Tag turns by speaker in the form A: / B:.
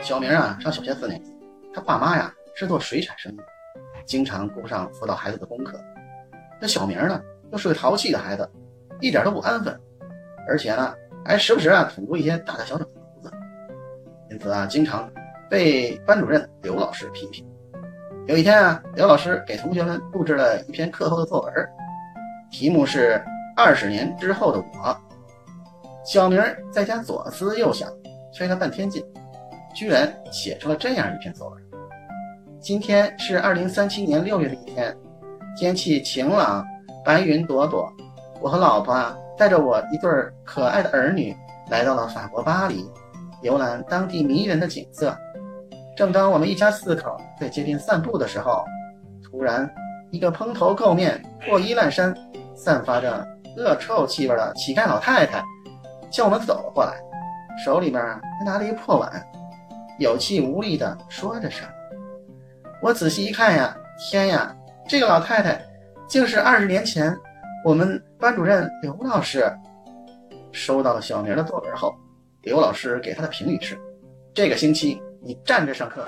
A: 小明啊，上小学四年级，他爸妈呀是做水产生意，经常顾不上辅导孩子的功课。这小明呢，又是个淘气的孩子，一点都不安分，而且呢，还时不时啊捅出一些大大小小的篓子，因此啊，经常被班主任刘老师批评。有一天啊，刘老师给同学们布置了一篇课后的作文，题目是《二十年之后的我》。小明在家左思右想，费了半天劲。居然写出了这样一篇作文。今天是二零三七年六月的一天，天气晴朗，白云朵朵。我和老婆啊，带着我一对可爱的儿女，来到了法国巴黎，游览当地迷人的景色。正当我们一家四口在街边散步的时候，突然，一个蓬头垢面、破衣烂衫、散发着恶臭气味的乞丐老太太向我们走了过来，手里边还拿了一个破碗。有气无力地说着什么。我仔细一看呀，天呀，这个老太太竟是二十年前我们班主任刘老师。收到了小明的作文后，刘老师给他的评语是：这个星期你站着上课。